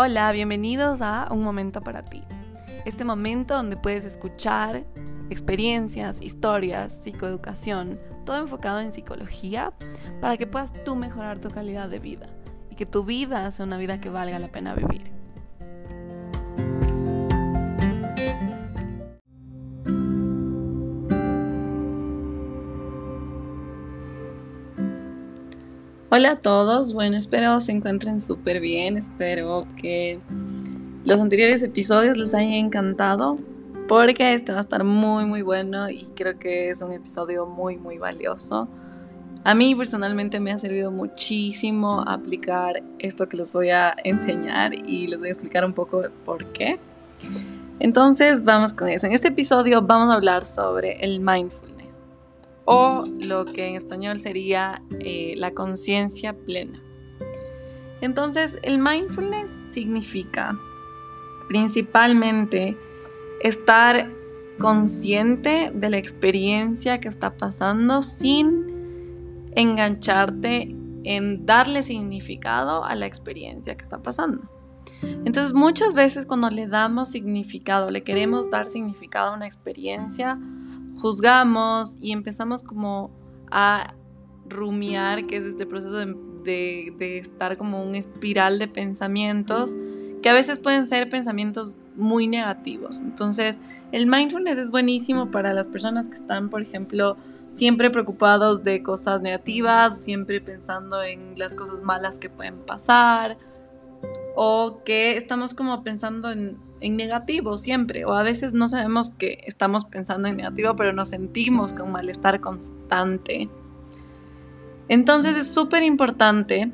Hola, bienvenidos a Un Momento para ti. Este momento donde puedes escuchar experiencias, historias, psicoeducación, todo enfocado en psicología para que puedas tú mejorar tu calidad de vida y que tu vida sea una vida que valga la pena vivir. Hola a todos, bueno, espero se encuentren súper bien, espero que los anteriores episodios les hayan encantado, porque este va a estar muy muy bueno y creo que es un episodio muy muy valioso. A mí personalmente me ha servido muchísimo aplicar esto que les voy a enseñar y les voy a explicar un poco por qué. Entonces vamos con eso. En este episodio vamos a hablar sobre el mindfulness o lo que en español sería eh, la conciencia plena. Entonces, el mindfulness significa principalmente estar consciente de la experiencia que está pasando sin engancharte en darle significado a la experiencia que está pasando. Entonces muchas veces cuando le damos significado, le queremos dar significado a una experiencia, juzgamos y empezamos como a rumiar, que es este proceso de, estar como un espiral de pensamientos, que a veces pueden ser pensamientos muy negativos. Entonces, el mindfulness es buenísimo para las personas que están, por ejemplo, siempre preocupados de cosas negativas, siempre pensando en las cosas malas que pueden pasar, o que estamos como pensando en en negativo siempre, o a veces no sabemos que estamos pensando en negativo, pero nos sentimos con malestar constante. Entonces es súper importante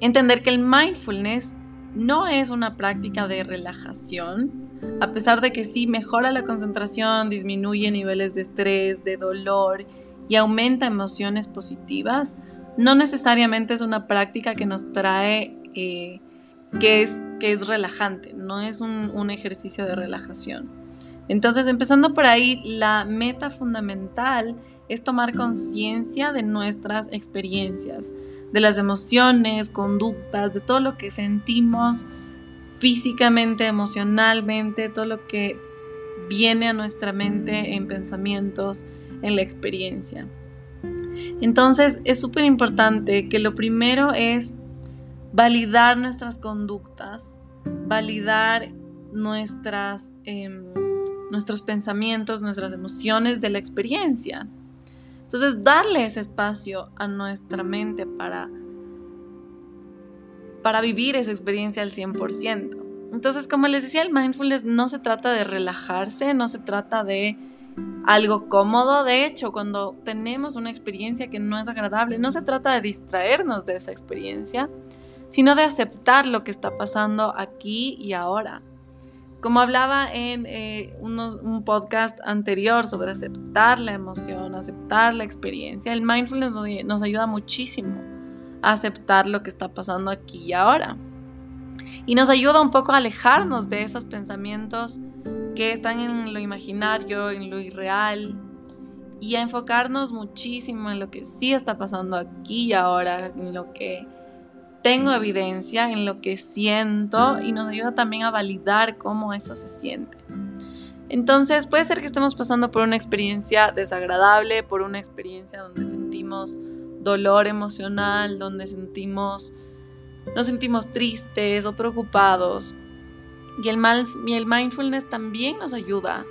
entender que el mindfulness no es una práctica de relajación, a pesar de que sí mejora la concentración, disminuye niveles de estrés, de dolor y aumenta emociones positivas, no necesariamente es una práctica que nos trae eh, que es, que es relajante, no es un, ejercicio de relajación. Entonces, empezando por ahí, la meta fundamental es tomar conciencia de nuestras experiencias, de las emociones, conductas, de todo lo que sentimos físicamente, emocionalmente, todo lo que viene a nuestra mente en pensamientos, en la experiencia. Entonces es súper importante que lo primero es validar nuestras conductas, validar nuestras, em, nuestros pensamientos, nuestras emociones de la experiencia. Entonces, darle ese espacio a nuestra mente para, para vivir esa experiencia al 100%. Entonces, como les decía, el mindfulness no se trata de relajarse, no se trata de algo cómodo. De hecho, cuando tenemos una experiencia que no es agradable, no se trata de distraernos de esa experiencia, sino de aceptar lo que está pasando aquí y ahora. Como hablaba en eh, un podcast anterior sobre aceptar la emoción, aceptar la experiencia, el mindfulness nos, ayuda muchísimo a aceptar lo que está pasando aquí y ahora. Y nos ayuda un poco a alejarnos de esos pensamientos que están en lo imaginario, en lo irreal, y a enfocarnos muchísimo en lo que sí está pasando aquí y ahora, en lo que tengo evidencia en lo que siento y nos ayuda también a validar cómo eso se siente. Entonces puede ser que estemos pasando por una experiencia desagradable, por una experiencia donde sentimos dolor emocional, donde sentimos, nos sentimos tristes o preocupados. Y el, y el mindfulness también nos ayuda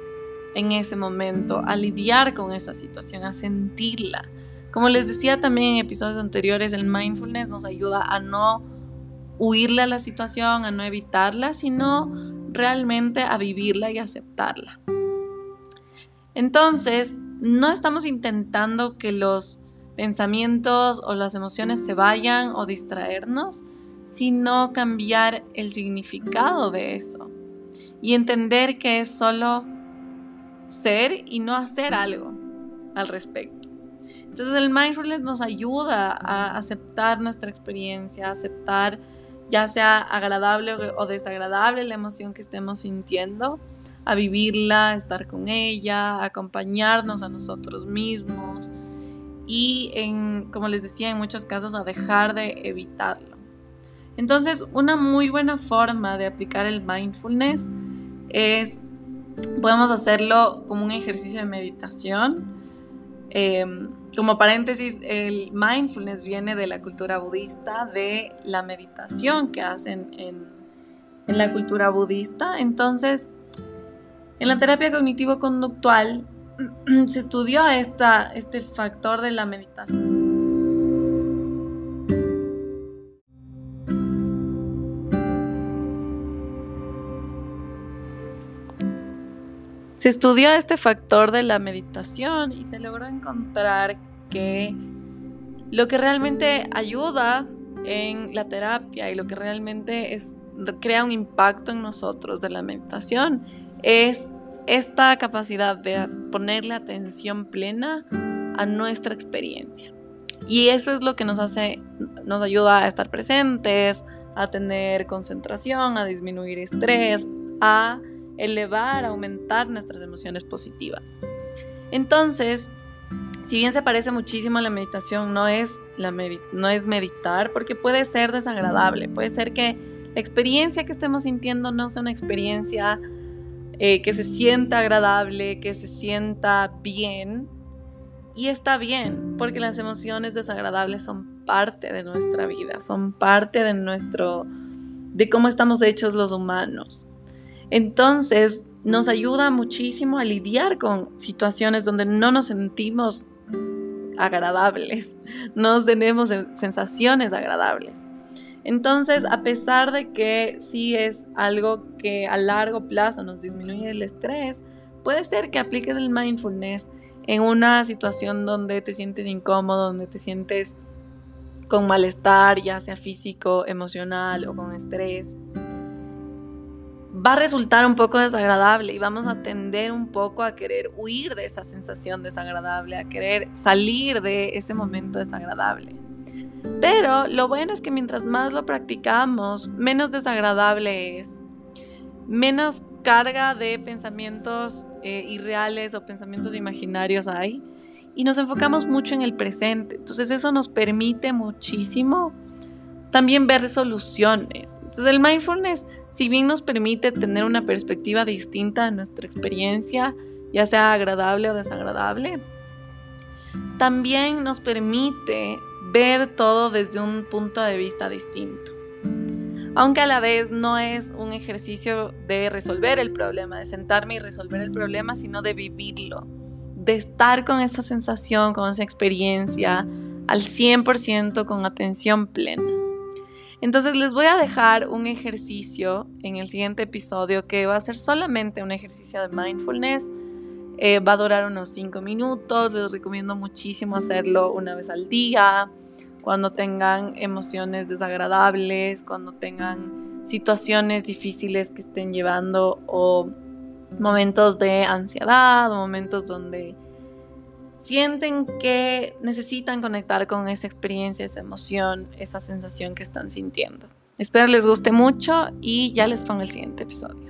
en ese momento a lidiar con esa situación, a sentirla, como les decía también en episodios anteriores, el mindfulness nos ayuda a no huirle a la situación, a no evitarla, sino realmente a vivirla y aceptarla. Entonces, no estamos intentando que los pensamientos o las emociones se vayan o distraernos, sino cambiar el significado de eso y entender que es solo ser y no hacer algo al respecto. Entonces el mindfulness nos ayuda a aceptar nuestra experiencia, a aceptar ya sea agradable o desagradable la emoción que estemos sintiendo, a vivirla, a estar con ella, a acompañarnos a nosotros mismos y, como les decía, en muchos casos a dejar de evitarlo. Entonces, una muy buena forma de aplicar el mindfulness es, podemos hacerlo como un ejercicio de meditación. Em, como paréntesis, el mindfulness viene de la cultura budista, de la meditación que hacen en, en la cultura budista. Entonces, en la terapia cognitivo-conductual se estudió esta, este factor de la meditación. Se estudió este factor de la meditación y se logró encontrar que lo que realmente ayuda en la terapia y lo que realmente es, crea un impacto en nosotros de la meditación es esta capacidad de ponerle atención plena a nuestra experiencia. Y eso es lo que nos hace, nos ayuda a estar presentes, a tener concentración, a disminuir estrés, a elevar, aumentar nuestras emociones positivas. Entonces, si bien se parece muchísimo a la meditación, no es, la no es meditar porque puede ser desagradable, puede ser que la experiencia que estemos sintiendo no sea una experiencia eh, que se sienta agradable, que se sienta bien. Y está bien, porque las emociones desagradables son parte de nuestra vida, son parte de nuestro, de cómo estamos hechos los humanos. Entonces, nos ayuda muchísimo a lidiar con situaciones donde no nos sentimos agradables, no tenemos sensaciones agradables. Entonces, a pesar de que sí es algo que a largo plazo nos disminuye el estrés, puede ser que apliques el mindfulness en una situación donde te sientes incómodo, donde te sientes con malestar, ya sea físico, emocional o con estrés va a resultar un poco desagradable y vamos a tender un poco a querer huir de esa sensación desagradable, a querer salir de ese momento desagradable. Pero lo bueno es que mientras más lo practicamos, menos desagradable es, menos carga de pensamientos eh, irreales o pensamientos imaginarios hay y nos enfocamos mucho en el presente. Entonces eso nos permite muchísimo también ver soluciones. Entonces el mindfulness si bien nos permite tener una perspectiva distinta de nuestra experiencia, ya sea agradable o desagradable, también nos permite ver todo desde un punto de vista distinto. Aunque a la vez no es un ejercicio de resolver el problema, de sentarme y resolver el problema, sino de vivirlo, de estar con esa sensación, con esa experiencia al 100% con atención plena. Entonces les voy a dejar un ejercicio en el siguiente episodio que va a ser solamente un ejercicio de mindfulness. Eh, va a durar unos 5 minutos. Les recomiendo muchísimo hacerlo una vez al día, cuando tengan emociones desagradables, cuando tengan situaciones difíciles que estén llevando o momentos de ansiedad momentos donde sienten que necesitan conectar con esa experiencia, esa emoción, esa sensación que están sintiendo. Espero les guste mucho y ya les pongo el siguiente episodio.